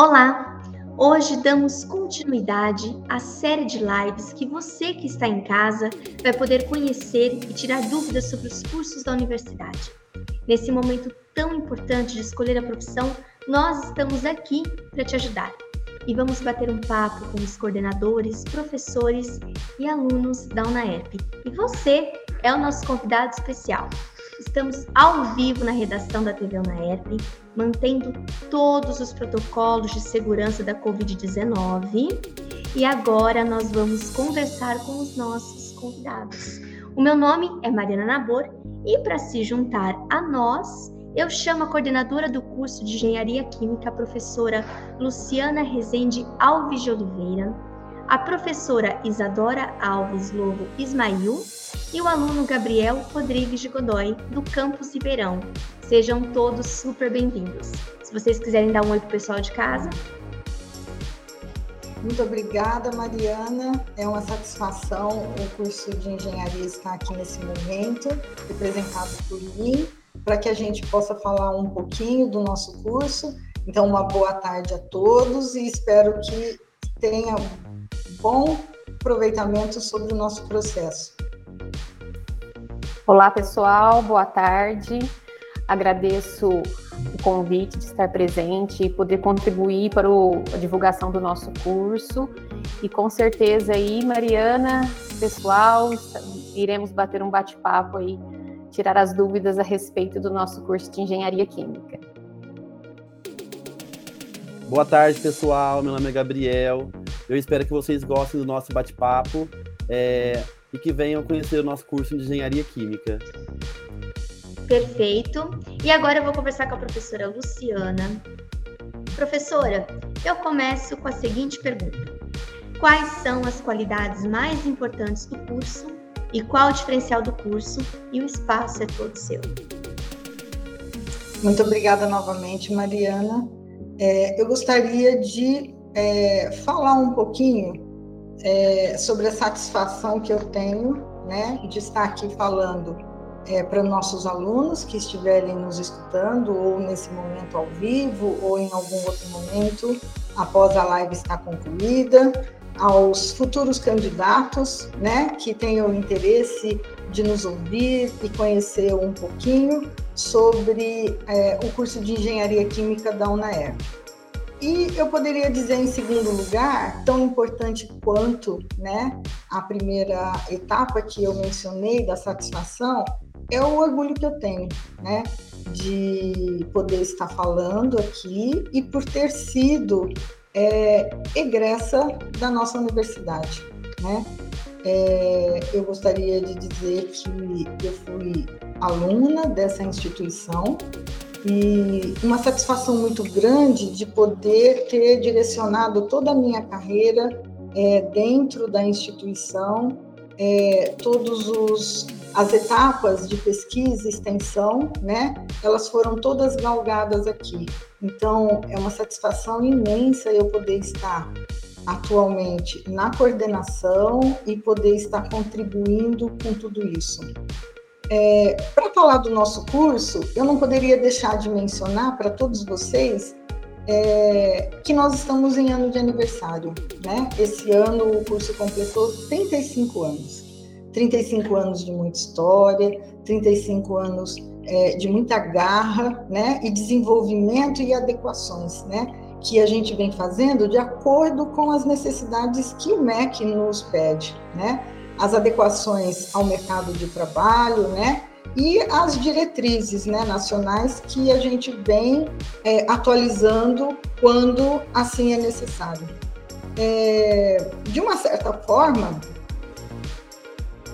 Olá! Hoje damos continuidade à série de lives que você que está em casa vai poder conhecer e tirar dúvidas sobre os cursos da universidade. Nesse momento tão importante de escolher a profissão, nós estamos aqui para te ajudar. E vamos bater um papo com os coordenadores, professores e alunos da UNAEP. E você é o nosso convidado especial. Estamos ao vivo na redação da TV UNAEP, mantendo todos os protocolos de segurança da Covid-19. E agora nós vamos conversar com os nossos convidados. O meu nome é Mariana Nabor e para se juntar a nós, eu chamo a coordenadora do curso de Engenharia Química, a professora Luciana Rezende Alves de Oliveira, a professora Isadora Alves Lobo Ismail e o aluno Gabriel Rodrigues de Godoy, do Campus Ribeirão. Sejam todos super bem-vindos. Se vocês quiserem dar um oi para o pessoal de casa. Muito obrigada, Mariana. É uma satisfação o curso de engenharia estar aqui nesse momento, representado por mim, para que a gente possa falar um pouquinho do nosso curso. Então, uma boa tarde a todos e espero que tenha bom aproveitamento sobre o nosso processo. Olá, pessoal, boa tarde. Agradeço o convite de estar presente e poder contribuir para o, a divulgação do nosso curso. E com certeza aí, Mariana, pessoal, iremos bater um bate-papo aí, tirar as dúvidas a respeito do nosso curso de Engenharia Química. Boa tarde, pessoal. Meu nome é Gabriel. Eu espero que vocês gostem do nosso bate-papo é, e que venham conhecer o nosso curso de Engenharia Química. Perfeito. E agora eu vou conversar com a professora Luciana. Professora, eu começo com a seguinte pergunta: Quais são as qualidades mais importantes do curso e qual o diferencial do curso? E o espaço é todo seu. Muito obrigada novamente, Mariana. É, eu gostaria de é, falar um pouquinho é, sobre a satisfação que eu tenho né, de estar aqui falando é, para nossos alunos que estiverem nos escutando, ou nesse momento ao vivo, ou em algum outro momento, após a live estar concluída, aos futuros candidatos né, que tenham interesse de nos ouvir e conhecer um pouquinho sobre é, o curso de Engenharia Química da UNAERP. E eu poderia dizer, em segundo lugar, tão importante quanto né, a primeira etapa que eu mencionei da satisfação, é o orgulho que eu tenho, né, de poder estar falando aqui e por ter sido é, egressa da nossa universidade, né. É, eu gostaria de dizer que eu fui aluna dessa instituição e uma satisfação muito grande de poder ter direcionado toda a minha carreira é, dentro da instituição, é, todos os as etapas de pesquisa e extensão, né? Elas foram todas galgadas aqui. Então é uma satisfação imensa eu poder estar atualmente na coordenação e poder estar contribuindo com tudo isso. É, para falar do nosso curso, eu não poderia deixar de mencionar para todos vocês é, que nós estamos em ano de aniversário. Né? Esse ano o curso completou 35 anos. 35 anos de muita história, 35 anos é, de muita garra né? e desenvolvimento e adequações né? que a gente vem fazendo de acordo com as necessidades que o MEC nos pede. Né? As adequações ao mercado de trabalho, né? E as diretrizes né, nacionais que a gente vem é, atualizando quando assim é necessário. É, de uma certa forma,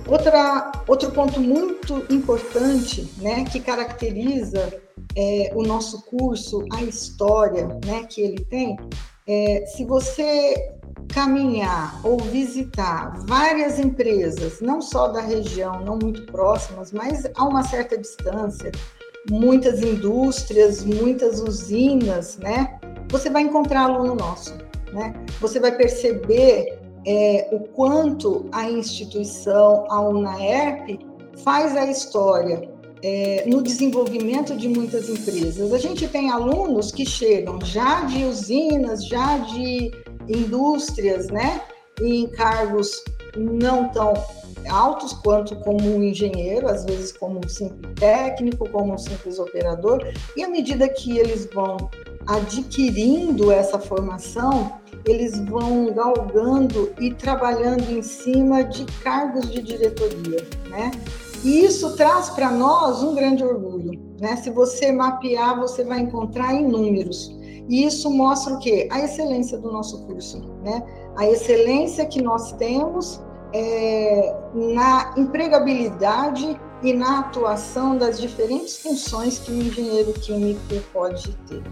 outra, outro ponto muito importante né, que caracteriza é, o nosso curso, a história né, que ele tem, é, se você caminhar ou visitar várias empresas, não só da região, não muito próximas, mas a uma certa distância, muitas indústrias, muitas usinas, né? Você vai encontrar aluno nosso, né? Você vai perceber é, o quanto a instituição, a UNAERP, faz a história é, no desenvolvimento de muitas empresas. A gente tem alunos que chegam já de usinas, já de indústrias, né? Em cargos não tão altos quanto como um engenheiro, às vezes como um simples técnico, como um simples operador, e à medida que eles vão adquirindo essa formação, eles vão galgando e trabalhando em cima de cargos de diretoria, né? E isso traz para nós um grande orgulho, né? Se você mapear, você vai encontrar inúmeros. E isso mostra o quê? A excelência do nosso curso, né? A excelência que nós temos é, na empregabilidade e na atuação das diferentes funções que o engenheiro químico pode ter.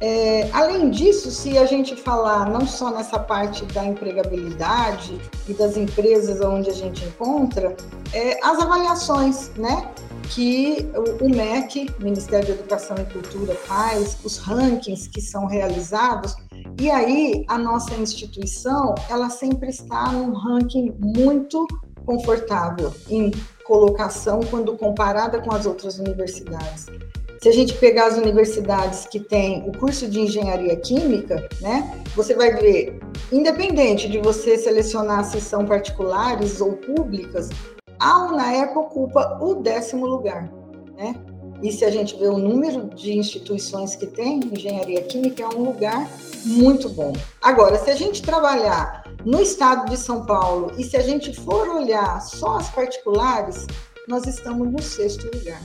É, além disso, se a gente falar não só nessa parte da empregabilidade e das empresas onde a gente encontra, é, as avaliações, né? Que o MEC, Ministério da Educação e Cultura, faz, os rankings que são realizados, e aí a nossa instituição, ela sempre está num ranking muito confortável em colocação quando comparada com as outras universidades. Se a gente pegar as universidades que têm o curso de engenharia química, né, você vai ver, independente de você selecionar se são particulares ou públicas, a UNAEP ocupa o décimo lugar, né? E se a gente vê o número de instituições que tem engenharia química, é um lugar muito bom. Agora, se a gente trabalhar no estado de São Paulo e se a gente for olhar só as particulares, nós estamos no sexto lugar.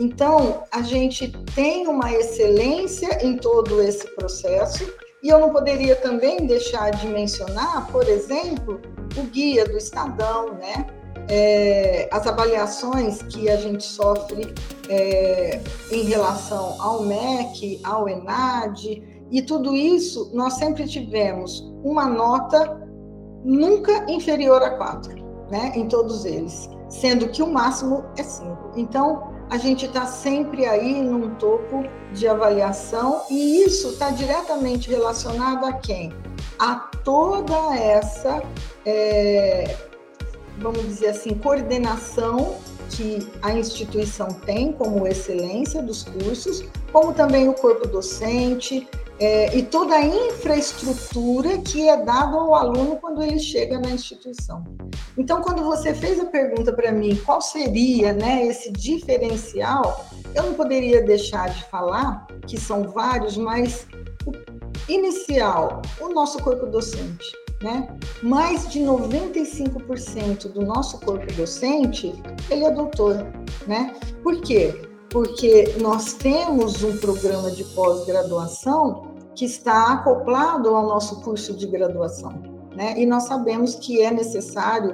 Então, a gente tem uma excelência em todo esse processo, e eu não poderia também deixar de mencionar, por exemplo, o guia do Estadão, né? É, as avaliações que a gente sofre é, em relação ao MEC, ao ENAD, e tudo isso nós sempre tivemos uma nota nunca inferior a 4, né? Em todos eles, sendo que o máximo é 5. Então, a gente está sempre aí num topo de avaliação e isso está diretamente relacionado a quem? A toda essa, é, vamos dizer assim, coordenação que a instituição tem como excelência dos cursos, como também o corpo docente, é, e toda a infraestrutura que é dada ao aluno quando ele chega na instituição. Então, quando você fez a pergunta para mim, qual seria né, esse diferencial, eu não poderia deixar de falar, que são vários, mas o inicial, o nosso corpo docente. Né? Mais de 95% do nosso corpo docente, ele é doutor, né? Por quê? Porque nós temos um programa de pós-graduação que está acoplado ao nosso curso de graduação. Né? E nós sabemos que é necessário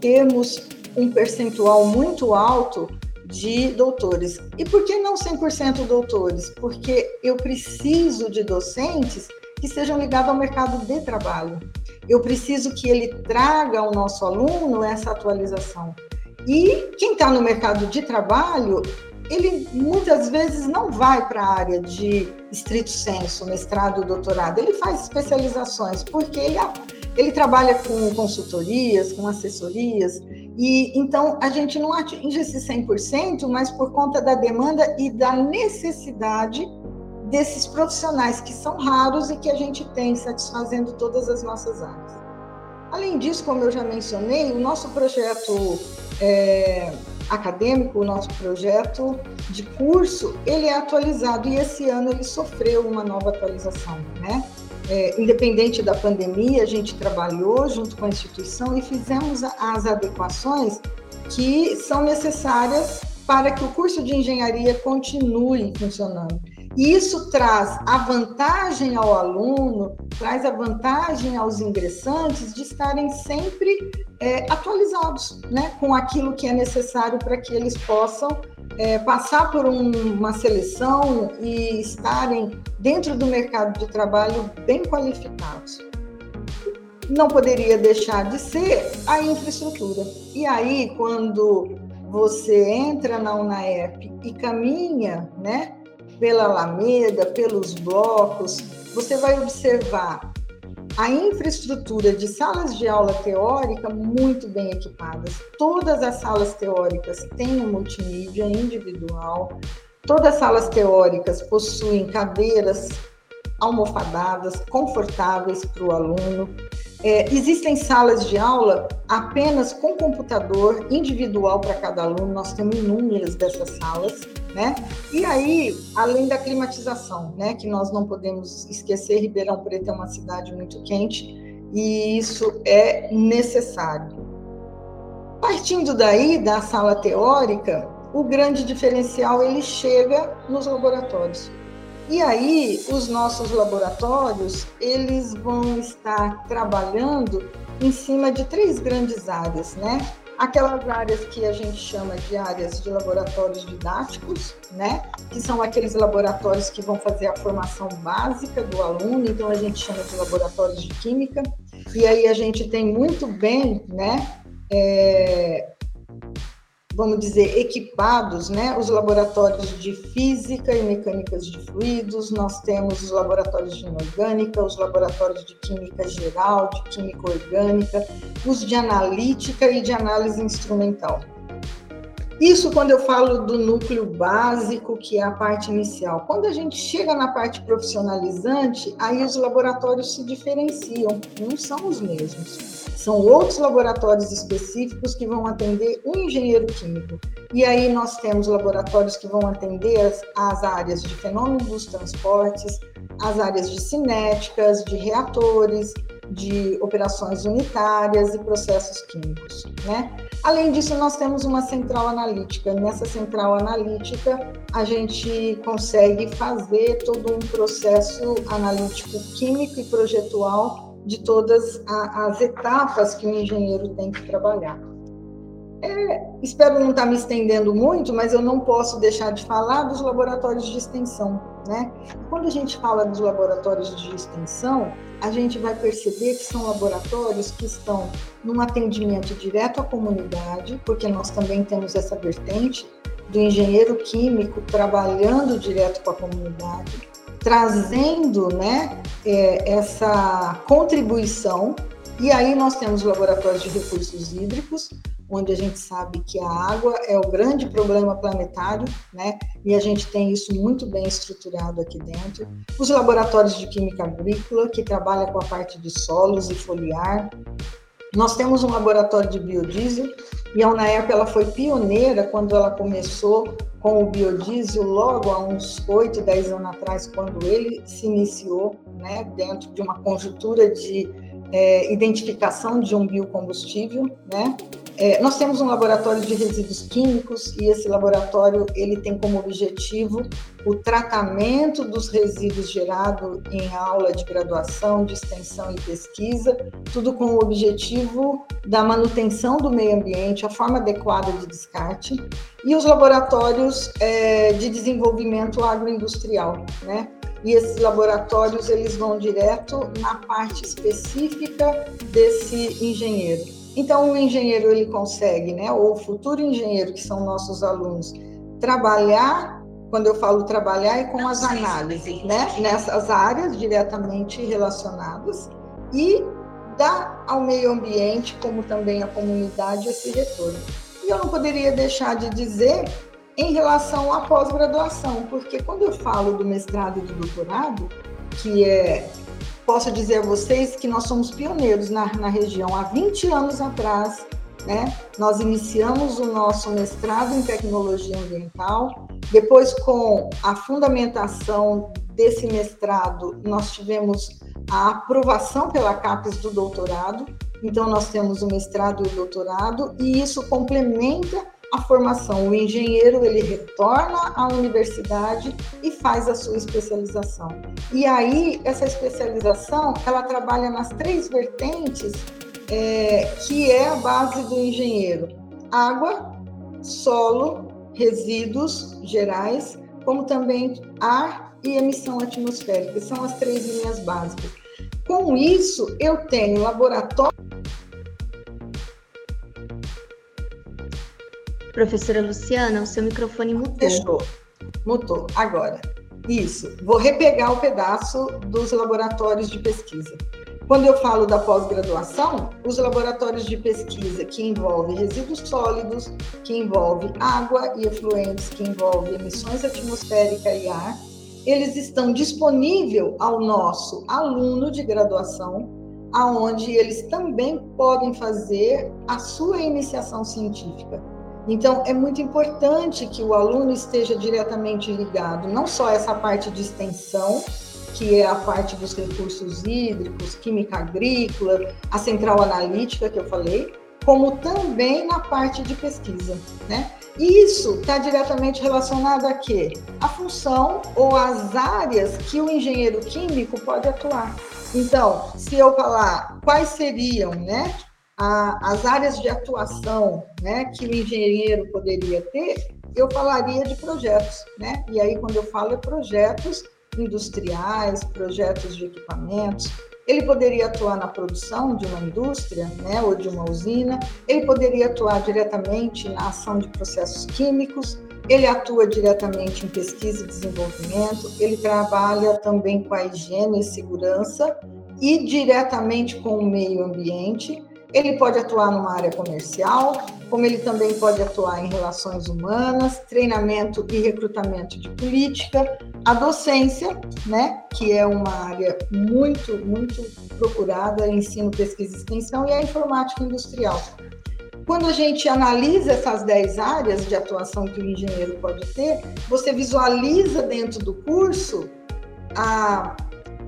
termos um percentual muito alto de doutores. E por que não 100% doutores? Porque eu preciso de docentes que sejam ligados ao mercado de trabalho. Eu preciso que ele traga ao nosso aluno essa atualização. E quem está no mercado de trabalho, ele muitas vezes não vai para a área de estrito senso, mestrado, doutorado, ele faz especializações, porque ele, ele trabalha com consultorias, com assessorias, e então a gente não atinge esse 100%, mas por conta da demanda e da necessidade desses profissionais que são raros e que a gente tem satisfazendo todas as nossas áreas. Além disso, como eu já mencionei, o nosso projeto é, acadêmico, o nosso projeto de curso, ele é atualizado e esse ano ele sofreu uma nova atualização, né? É, independente da pandemia, a gente trabalhou junto com a instituição e fizemos as adequações que são necessárias para que o curso de engenharia continue funcionando. E isso traz a vantagem ao aluno, traz a vantagem aos ingressantes de estarem sempre é, atualizados né, com aquilo que é necessário para que eles possam é, passar por um, uma seleção e estarem dentro do mercado de trabalho bem qualificados. Não poderia deixar de ser a infraestrutura. E aí, quando você entra na UNAEP e caminha, né, pela Alameda, pelos blocos, você vai observar a infraestrutura de salas de aula teórica muito bem equipadas. Todas as salas teóricas têm um multimídia individual, todas as salas teóricas possuem cadeiras almofadadas, confortáveis para o aluno. É, existem salas de aula apenas com computador individual para cada aluno, nós temos inúmeras dessas salas, né? E aí, além da climatização, né, que nós não podemos esquecer, Ribeirão Preto é uma cidade muito quente e isso é necessário. Partindo daí da sala teórica, o grande diferencial ele chega nos laboratórios. E aí, os nossos laboratórios, eles vão estar trabalhando em cima de três grandes áreas, né? Aquelas áreas que a gente chama de áreas de laboratórios didáticos, né? Que são aqueles laboratórios que vão fazer a formação básica do aluno, então a gente chama de laboratórios de química. E aí a gente tem muito bem, né? É, vamos dizer, equipados, né? Os laboratórios de física e mecânicas de fluidos, nós temos os laboratórios de inorgânica, os laboratórios de química geral, de química orgânica, os de analítica e de análise instrumental. Isso quando eu falo do núcleo básico, que é a parte inicial. Quando a gente chega na parte profissionalizante, aí os laboratórios se diferenciam, não são os mesmos. São outros laboratórios específicos que vão atender o engenheiro químico. E aí nós temos laboratórios que vão atender as, as áreas de fenômenos dos transportes, as áreas de cinéticas, de reatores, de operações unitárias e processos químicos, né? Além disso, nós temos uma central analítica. Nessa central analítica, a gente consegue fazer todo um processo analítico químico e projetual de todas as etapas que o engenheiro tem que trabalhar. É, espero não estar me estendendo muito, mas eu não posso deixar de falar dos laboratórios de extensão. Né? Quando a gente fala dos laboratórios de extensão, a gente vai perceber que são laboratórios que estão num atendimento direto à comunidade, porque nós também temos essa vertente do engenheiro químico trabalhando direto com a comunidade trazendo né, é, essa contribuição. E aí nós temos laboratórios de recursos hídricos, onde a gente sabe que a água é o grande problema planetário, né? E a gente tem isso muito bem estruturado aqui dentro. Os laboratórios de química agrícola, que trabalha com a parte de solos e foliar. Nós temos um laboratório de biodiesel, e a UNAERP ela foi pioneira quando ela começou com o biodiesel logo há uns 8, 10 anos atrás, quando ele se iniciou, né, dentro de uma conjuntura de é, identificação de um biocombustível, né? É, nós temos um laboratório de resíduos químicos e esse laboratório ele tem como objetivo o tratamento dos resíduos gerado em aula de graduação, de extensão e pesquisa, tudo com o objetivo da manutenção do meio ambiente, a forma adequada de descarte e os laboratórios é, de desenvolvimento agroindustrial, né? E esses laboratórios eles vão direto na parte específica desse engenheiro. Então o engenheiro ele consegue, né, ou o futuro engenheiro que são nossos alunos, trabalhar, quando eu falo trabalhar é com as análises, né, nessas áreas diretamente relacionadas e dar ao meio ambiente, como também à comunidade esse retorno. E eu não poderia deixar de dizer em relação à pós-graduação, porque quando eu falo do mestrado e do doutorado, que é, posso dizer a vocês que nós somos pioneiros na, na região. Há 20 anos atrás, né, nós iniciamos o nosso mestrado em tecnologia ambiental. Depois, com a fundamentação desse mestrado, nós tivemos a aprovação pela CAPES do doutorado. Então, nós temos o mestrado e o doutorado, e isso complementa a formação. O engenheiro ele retorna à universidade e faz a sua especialização. E aí essa especialização ela trabalha nas três vertentes é, que é a base do engenheiro: água, solo, resíduos gerais, como também ar e emissão atmosférica. São as três linhas básicas. Com isso, eu tenho laboratório Professora Luciana, o seu microfone mutou. Fechou. Mutou. Agora. Isso. Vou repegar o pedaço dos laboratórios de pesquisa. Quando eu falo da pós-graduação, os laboratórios de pesquisa que envolvem resíduos sólidos, que envolve água e efluentes, que envolve emissões atmosféricas e ar, eles estão disponíveis ao nosso aluno de graduação, aonde eles também podem fazer a sua iniciação científica. Então, é muito importante que o aluno esteja diretamente ligado, não só essa parte de extensão, que é a parte dos recursos hídricos, química agrícola, a central analítica que eu falei, como também na parte de pesquisa, né? Isso está diretamente relacionado a quê? A função ou as áreas que o engenheiro químico pode atuar. Então, se eu falar quais seriam, né, a, as áreas de atuação, né, que o engenheiro poderia ter, eu falaria de projetos, né? E aí quando eu falo é projetos industriais, projetos de equipamentos, ele poderia atuar na produção de uma indústria, né, ou de uma usina, ele poderia atuar diretamente na ação de processos químicos, ele atua diretamente em pesquisa e desenvolvimento, ele trabalha também com a higiene e segurança e diretamente com o meio ambiente. Ele pode atuar numa área comercial, como ele também pode atuar em relações humanas, treinamento e recrutamento de política, a docência, né, que é uma área muito, muito procurada, ensino, pesquisa e extensão, e a informática industrial. Quando a gente analisa essas 10 áreas de atuação que o engenheiro pode ter, você visualiza dentro do curso a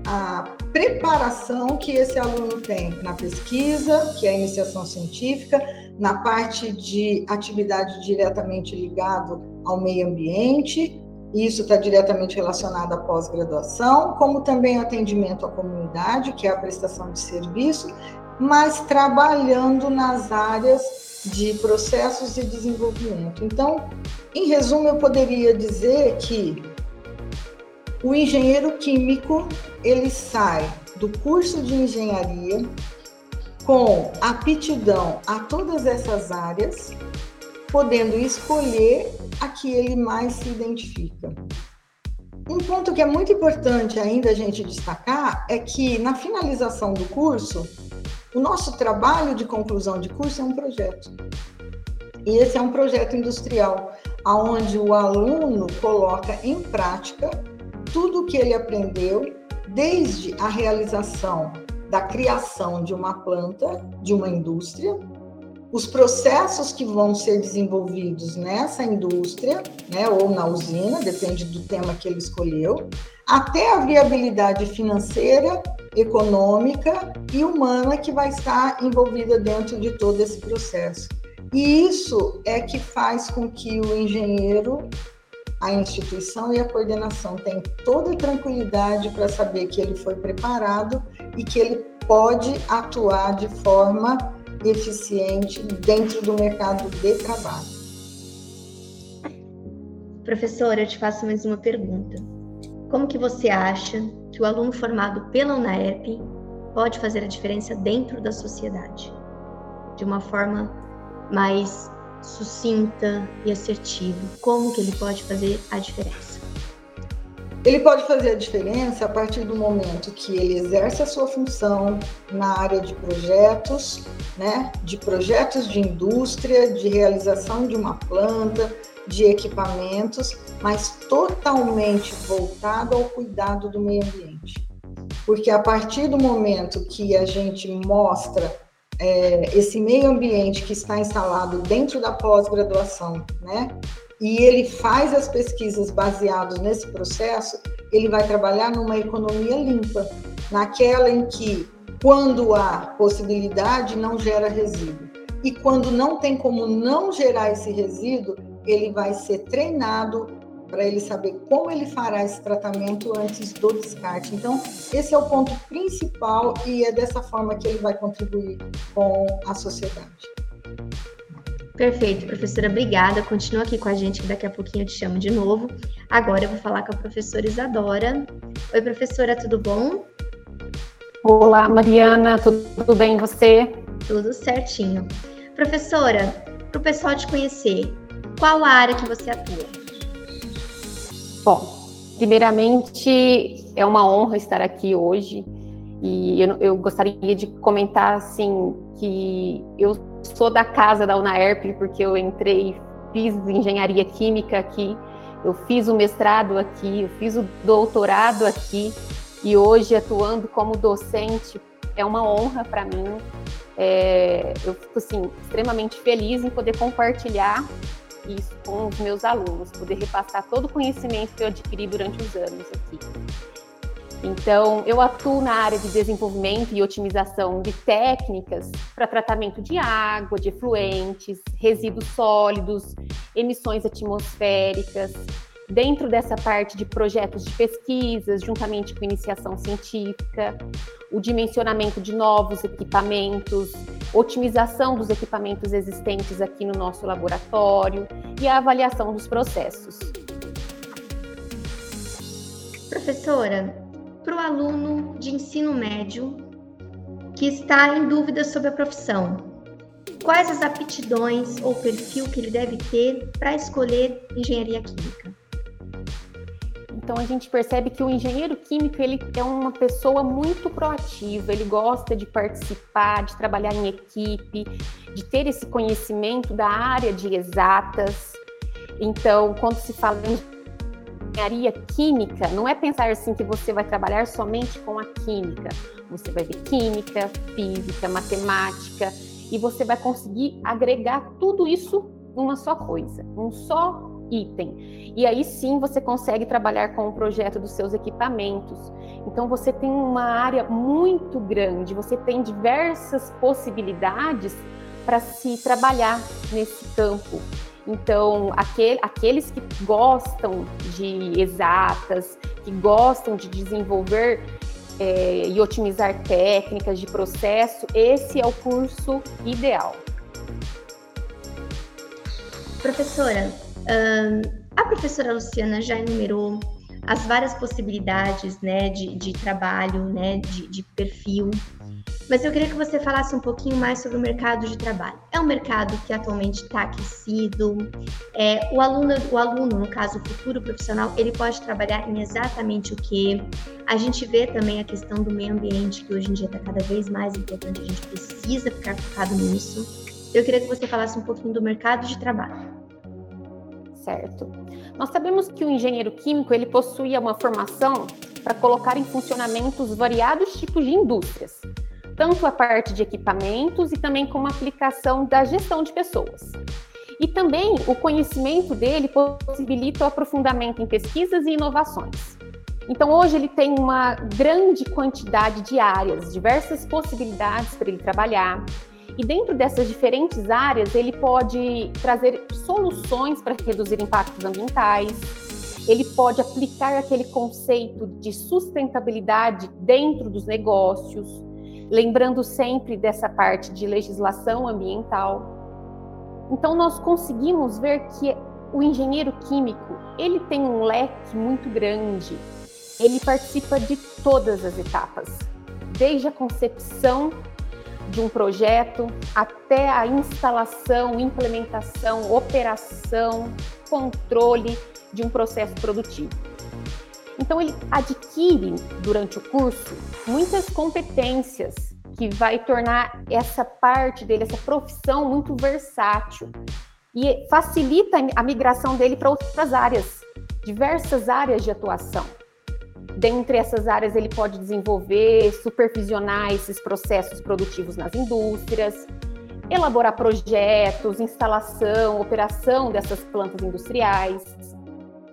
a preparação que esse aluno tem na pesquisa, que é a iniciação científica, na parte de atividade diretamente ligado ao meio ambiente, isso está diretamente relacionado à pós-graduação, como também atendimento à comunidade, que é a prestação de serviço, mas trabalhando nas áreas de processos e desenvolvimento. Então, em resumo, eu poderia dizer que o engenheiro químico, ele sai do curso de engenharia com aptidão a todas essas áreas, podendo escolher a que ele mais se identifica. Um ponto que é muito importante ainda a gente destacar é que na finalização do curso, o nosso trabalho de conclusão de curso é um projeto. E esse é um projeto industrial, onde o aluno coloca em prática tudo o que ele aprendeu, desde a realização da criação de uma planta, de uma indústria, os processos que vão ser desenvolvidos nessa indústria, né, ou na usina, depende do tema que ele escolheu, até a viabilidade financeira, econômica e humana que vai estar envolvida dentro de todo esse processo. E isso é que faz com que o engenheiro a instituição e a coordenação têm toda a tranquilidade para saber que ele foi preparado e que ele pode atuar de forma eficiente dentro do mercado de trabalho. Professora, eu te faço mais uma pergunta. Como que você acha que o aluno formado pela UNAEP pode fazer a diferença dentro da sociedade? De uma forma mais sucinta e assertiva. Como que ele pode fazer a diferença? Ele pode fazer a diferença a partir do momento que ele exerce a sua função na área de projetos, né, de projetos de indústria, de realização de uma planta, de equipamentos, mas totalmente voltado ao cuidado do meio ambiente. Porque a partir do momento que a gente mostra é, esse meio ambiente que está instalado dentro da pós-graduação, né? E ele faz as pesquisas baseadas nesse processo, ele vai trabalhar numa economia limpa, naquela em que, quando há possibilidade, não gera resíduo. E quando não tem como não gerar esse resíduo, ele vai ser treinado para ele saber como ele fará esse tratamento antes do descarte. Então, esse é o ponto principal e é dessa forma que ele vai contribuir com a sociedade. Perfeito, professora, obrigada. Continua aqui com a gente, que daqui a pouquinho eu te chamo de novo. Agora eu vou falar com a professora Isadora. Oi, professora, tudo bom? Olá, Mariana, tudo bem você? Tudo certinho. Professora, para o pessoal te conhecer, qual a área que você atua? Bom, primeiramente é uma honra estar aqui hoje E eu, eu, gostaria de comentar assim que eu sou da casa da UNAERP porque eu entrei, fiz engenharia química aqui, eu fiz o mestrado aqui, eu fiz o doutorado aqui e hoje atuando como docente é uma honra para mim. É, eu fico assim extremamente feliz em poder compartilhar isso com os meus alunos, poder repassar todo o conhecimento que eu adquiri durante os anos aqui. Então, eu atuo na área de desenvolvimento e otimização de técnicas para tratamento de água, de efluentes, resíduos sólidos, emissões atmosféricas. Dentro dessa parte de projetos de pesquisas, juntamente com iniciação científica, o dimensionamento de novos equipamentos, otimização dos equipamentos existentes aqui no nosso laboratório e a avaliação dos processos. Professora, para o aluno de ensino médio que está em dúvida sobre a profissão, quais as aptidões ou perfil que ele deve ter para escolher engenharia química? Então a gente percebe que o engenheiro químico ele é uma pessoa muito proativa, ele gosta de participar, de trabalhar em equipe, de ter esse conhecimento da área de exatas. Então, quando se fala em engenharia química, não é pensar assim que você vai trabalhar somente com a química. Você vai ver química, física, matemática e você vai conseguir agregar tudo isso numa só coisa, um só item. E aí sim você consegue trabalhar com o projeto dos seus equipamentos. Então você tem uma área muito grande, você tem diversas possibilidades para se trabalhar nesse campo. Então, aquel, aqueles que gostam de exatas, que gostam de desenvolver é, e otimizar técnicas de processo, esse é o curso ideal. Professora, a professora Luciana já enumerou as várias possibilidades né, de, de trabalho, né, de, de perfil, mas eu queria que você falasse um pouquinho mais sobre o mercado de trabalho. É um mercado que atualmente está aquecido. É, o, aluno, o aluno, no caso, o futuro profissional, ele pode trabalhar em exatamente o que. A gente vê também a questão do meio ambiente, que hoje em dia está cada vez mais importante, a gente precisa ficar focado nisso. Eu queria que você falasse um pouquinho do mercado de trabalho certo? Nós sabemos que o engenheiro químico ele possuía uma formação para colocar em funcionamento os variados tipos de indústrias, tanto a parte de equipamentos e também como a aplicação da gestão de pessoas. E também o conhecimento dele possibilita o aprofundamento em pesquisas e inovações. Então, hoje ele tem uma grande quantidade de áreas, diversas possibilidades para ele trabalhar, e dentro dessas diferentes áreas, ele pode trazer soluções para reduzir impactos ambientais, ele pode aplicar aquele conceito de sustentabilidade dentro dos negócios, lembrando sempre dessa parte de legislação ambiental. Então nós conseguimos ver que o engenheiro químico, ele tem um leque muito grande. Ele participa de todas as etapas, desde a concepção de um projeto até a instalação, implementação, operação, controle de um processo produtivo. Então ele adquire durante o curso muitas competências que vai tornar essa parte dele, essa profissão muito versátil e facilita a migração dele para outras áreas, diversas áreas de atuação. Dentre essas áreas, ele pode desenvolver, supervisionar esses processos produtivos nas indústrias, elaborar projetos, instalação, operação dessas plantas industriais,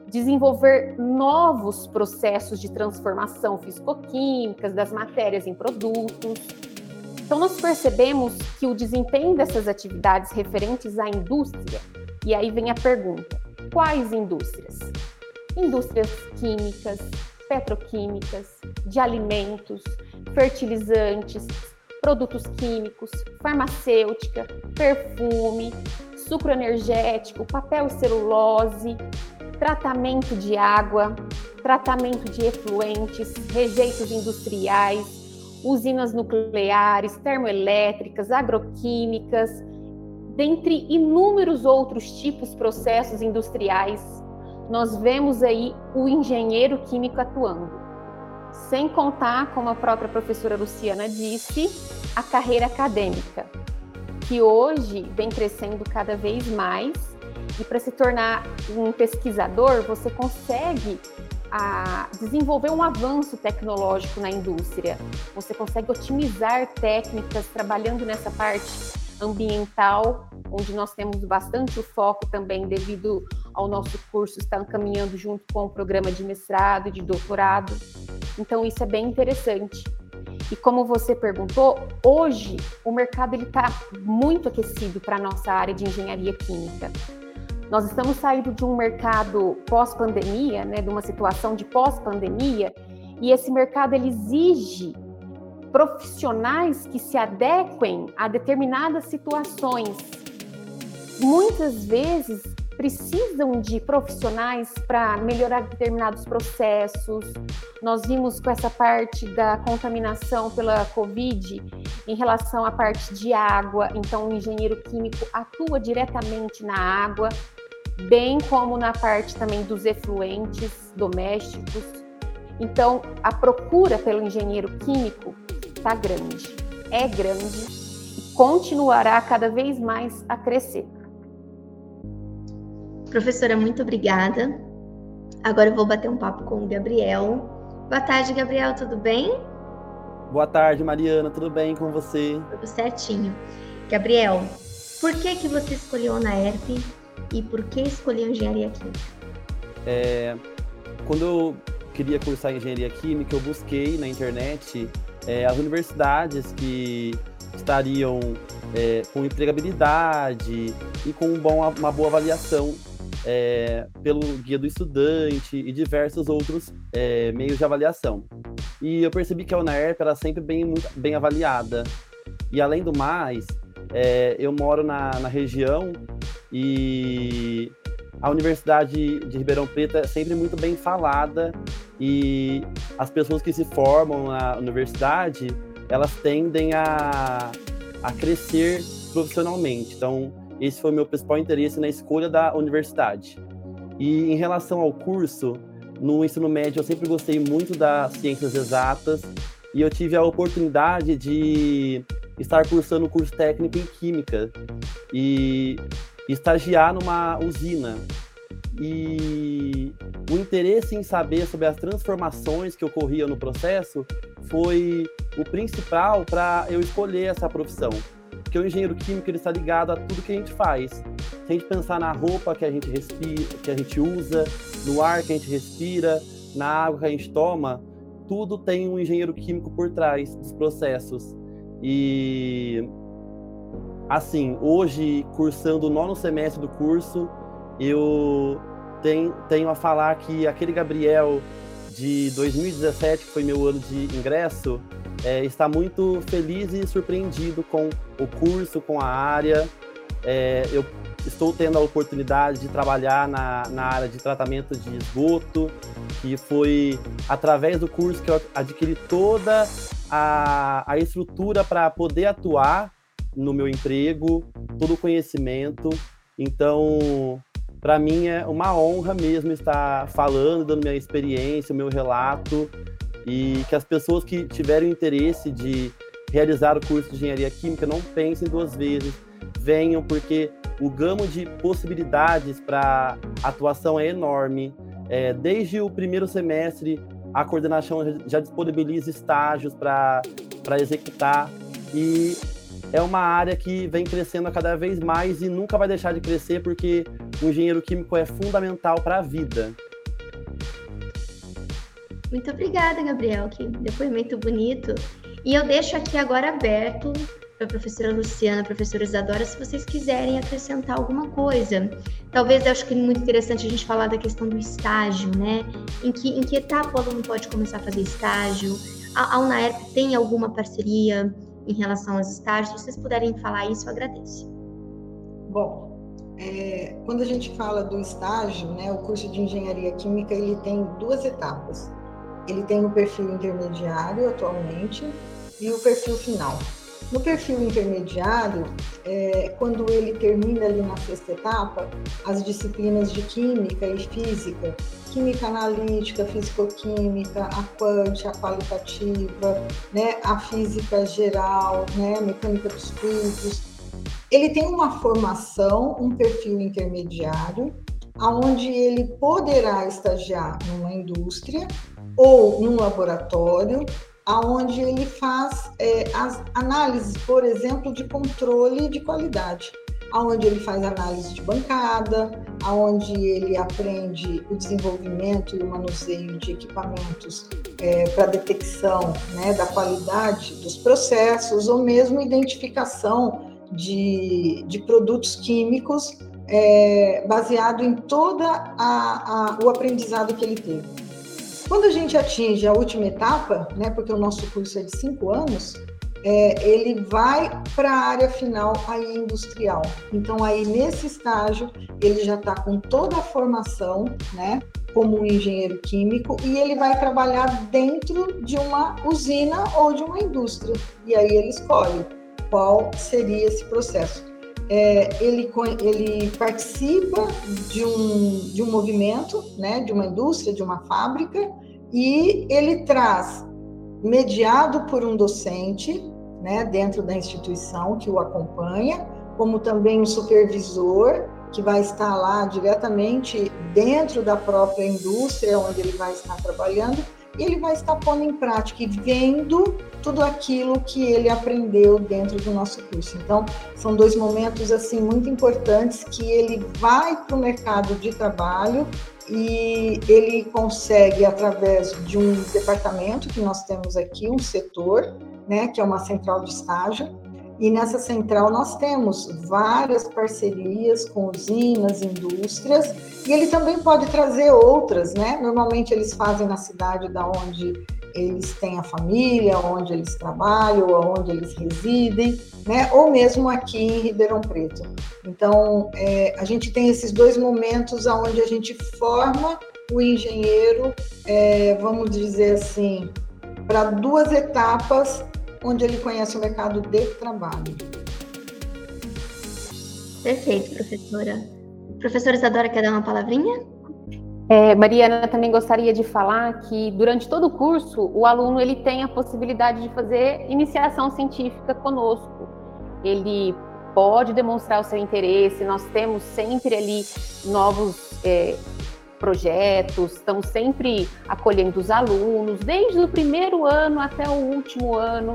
desenvolver novos processos de transformação fisicoquímicas das matérias em produtos. Então, nós percebemos que o desempenho dessas atividades referentes à indústria, e aí vem a pergunta: quais indústrias? Indústrias químicas, petroquímicas, de alimentos, fertilizantes, produtos químicos, farmacêutica, perfume, sucro energético, papel e celulose, tratamento de água, tratamento de efluentes, rejeitos industriais, usinas nucleares, termoelétricas, agroquímicas, dentre inúmeros outros tipos processos industriais nós vemos aí o engenheiro químico atuando. Sem contar, como a própria professora Luciana disse, a carreira acadêmica, que hoje vem crescendo cada vez mais. E para se tornar um pesquisador, você consegue a desenvolver um avanço tecnológico na indústria. Você consegue otimizar técnicas trabalhando nessa parte ambiental, onde nós temos bastante o foco também devido ao nosso curso estar caminhando junto com o programa de mestrado e de doutorado. Então isso é bem interessante. E como você perguntou, hoje o mercado ele está muito aquecido para a nossa área de engenharia química. Nós estamos saindo de um mercado pós-pandemia, né, de uma situação de pós-pandemia, e esse mercado ele exige profissionais que se adequem a determinadas situações. Muitas vezes precisam de profissionais para melhorar determinados processos. Nós vimos com essa parte da contaminação pela Covid em relação à parte de água, então o engenheiro químico atua diretamente na água, bem como na parte também dos efluentes domésticos. Então, a procura pelo engenheiro químico está grande, é grande e continuará cada vez mais a crescer. Professora, muito obrigada. Agora eu vou bater um papo com o Gabriel. Boa tarde, Gabriel, tudo bem? Boa tarde, Mariana, tudo bem com você? Tudo certinho. Gabriel, por que que você escolheu a UNAERP e por que escolheu engenharia química? É, quando eu queria cursar engenharia química, eu busquei na internet é, as universidades que estariam é, com empregabilidade e com um bom, uma boa avaliação é, pelo guia do estudante e diversos outros é, meios de avaliação. E eu percebi que a UNAERP era sempre bem, bem avaliada. E além do mais, é, eu moro na, na região e a Universidade de Ribeirão Preto é sempre muito bem falada e as pessoas que se formam na universidade, elas tendem a, a crescer profissionalmente. Então, esse foi o meu principal interesse na escolha da universidade. E em relação ao curso, no ensino médio eu sempre gostei muito das ciências exatas e eu tive a oportunidade de estar cursando o curso técnico em química e estagiar numa usina. E o interesse em saber sobre as transformações que ocorriam no processo foi o principal para eu escolher essa profissão. Porque o engenheiro químico ele está ligado a tudo que a gente faz. Se a gente pensar na roupa que a gente respira, que a gente usa, no ar que a gente respira, na água que a gente toma, tudo tem um engenheiro químico por trás dos processos. E assim, hoje, cursando o nono semestre do curso, eu tenho, a falar que aquele Gabriel de 2017, que foi meu ano de ingresso, é, está muito feliz e surpreendido com o curso, com a área. É, eu estou tendo a oportunidade de trabalhar na, na área de tratamento de esgoto, que foi através do curso que eu adquiri toda a, a estrutura para poder atuar no meu emprego, todo o conhecimento. Então, para mim é uma honra mesmo estar falando, dando minha experiência, o meu relato, e que as pessoas que tiverem interesse de realizar o curso de engenharia química não pensem duas vezes, venham, porque o gamo de possibilidades para atuação é enorme. É, desde o primeiro semestre, a coordenação já disponibiliza estágios para executar e é uma área que vem crescendo cada vez mais e nunca vai deixar de crescer porque o engenheiro químico é fundamental para a vida. Muito obrigada, Gabriel, que depoimento bonito. E eu deixo aqui agora aberto para a professora Luciana, a professora Isadora, se vocês quiserem acrescentar alguma coisa. Talvez eu acho que é muito interessante a gente falar da questão do estágio, né? Em que, em que etapa o aluno pode começar a fazer estágio? A, a UNAERP tem alguma parceria em relação aos estágios? Se vocês puderem falar isso, eu agradeço. Bom, é, quando a gente fala do estágio, né, o curso de engenharia química ele tem duas etapas. Ele tem o perfil intermediário atualmente e o perfil final. No perfil intermediário, é, quando ele termina ali na sexta etapa, as disciplinas de química e física, química analítica, fisicoquímica, a quant, a qualitativa, né, a física geral, né, mecânica dos fluidos. Ele tem uma formação, um perfil intermediário, aonde ele poderá estagiar numa indústria ou num laboratório, aonde ele faz é, as análises, por exemplo, de controle de qualidade aonde ele faz análise de bancada, aonde ele aprende o desenvolvimento e o manuseio de equipamentos é, para detecção né, da qualidade dos processos ou mesmo identificação de, de produtos químicos é, baseado em todo o aprendizado que ele teve. Quando a gente atinge a última etapa, né, porque o nosso curso é de cinco anos, é, ele vai para a área final aí industrial. Então aí nesse estágio ele já está com toda a formação, né, como um engenheiro químico e ele vai trabalhar dentro de uma usina ou de uma indústria. E aí ele escolhe qual seria esse processo. É, ele, ele participa de um, de um movimento, né, de uma indústria, de uma fábrica, e ele traz mediado por um docente, né, dentro da instituição que o acompanha, como também um supervisor que vai estar lá diretamente dentro da própria indústria onde ele vai estar trabalhando, e ele vai estar pondo em prática e vendo tudo aquilo que ele aprendeu dentro do nosso curso. Então, são dois momentos assim muito importantes que ele vai para o mercado de trabalho e ele consegue, através de um departamento que nós temos aqui, um setor, né, que é uma central de estágio, e nessa central nós temos várias parcerias com usinas, indústrias, e ele também pode trazer outras, né? Normalmente eles fazem na cidade da onde eles têm a família, onde eles trabalham, onde eles residem, né? Ou mesmo aqui em Ribeirão Preto. Então, é, a gente tem esses dois momentos onde a gente forma o engenheiro, é, vamos dizer assim, para duas etapas onde ele conhece o mercado de trabalho. Perfeito, professora. Professora Isadora, quer dar uma palavrinha? É, Mariana, também gostaria de falar que durante todo o curso o aluno ele tem a possibilidade de fazer iniciação científica conosco. Ele pode demonstrar o seu interesse. Nós temos sempre ali novos é, projetos, estamos sempre acolhendo os alunos, desde o primeiro ano até o último ano.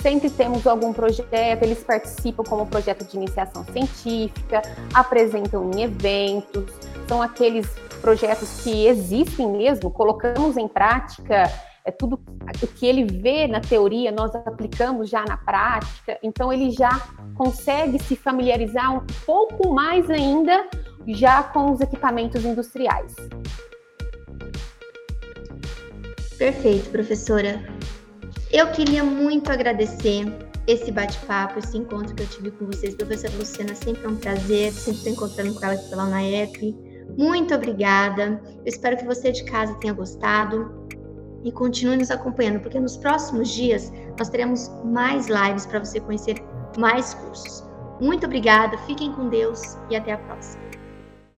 Sempre temos algum projeto, eles participam como projeto de iniciação científica, apresentam em eventos, são aqueles projetos que existem mesmo, colocamos em prática é tudo o que ele vê na teoria, nós aplicamos já na prática, então ele já consegue se familiarizar um pouco mais ainda já com os equipamentos industriais. Perfeito, professora. Eu queria muito agradecer esse bate-papo, esse encontro que eu tive com vocês. Professora Luciana, sempre é um prazer, sempre estou encontrando com ela aqui pela UNAEP. Muito obrigada. Eu espero que você de casa tenha gostado e continue nos acompanhando, porque nos próximos dias nós teremos mais lives para você conhecer mais cursos. Muito obrigada, fiquem com Deus e até a próxima.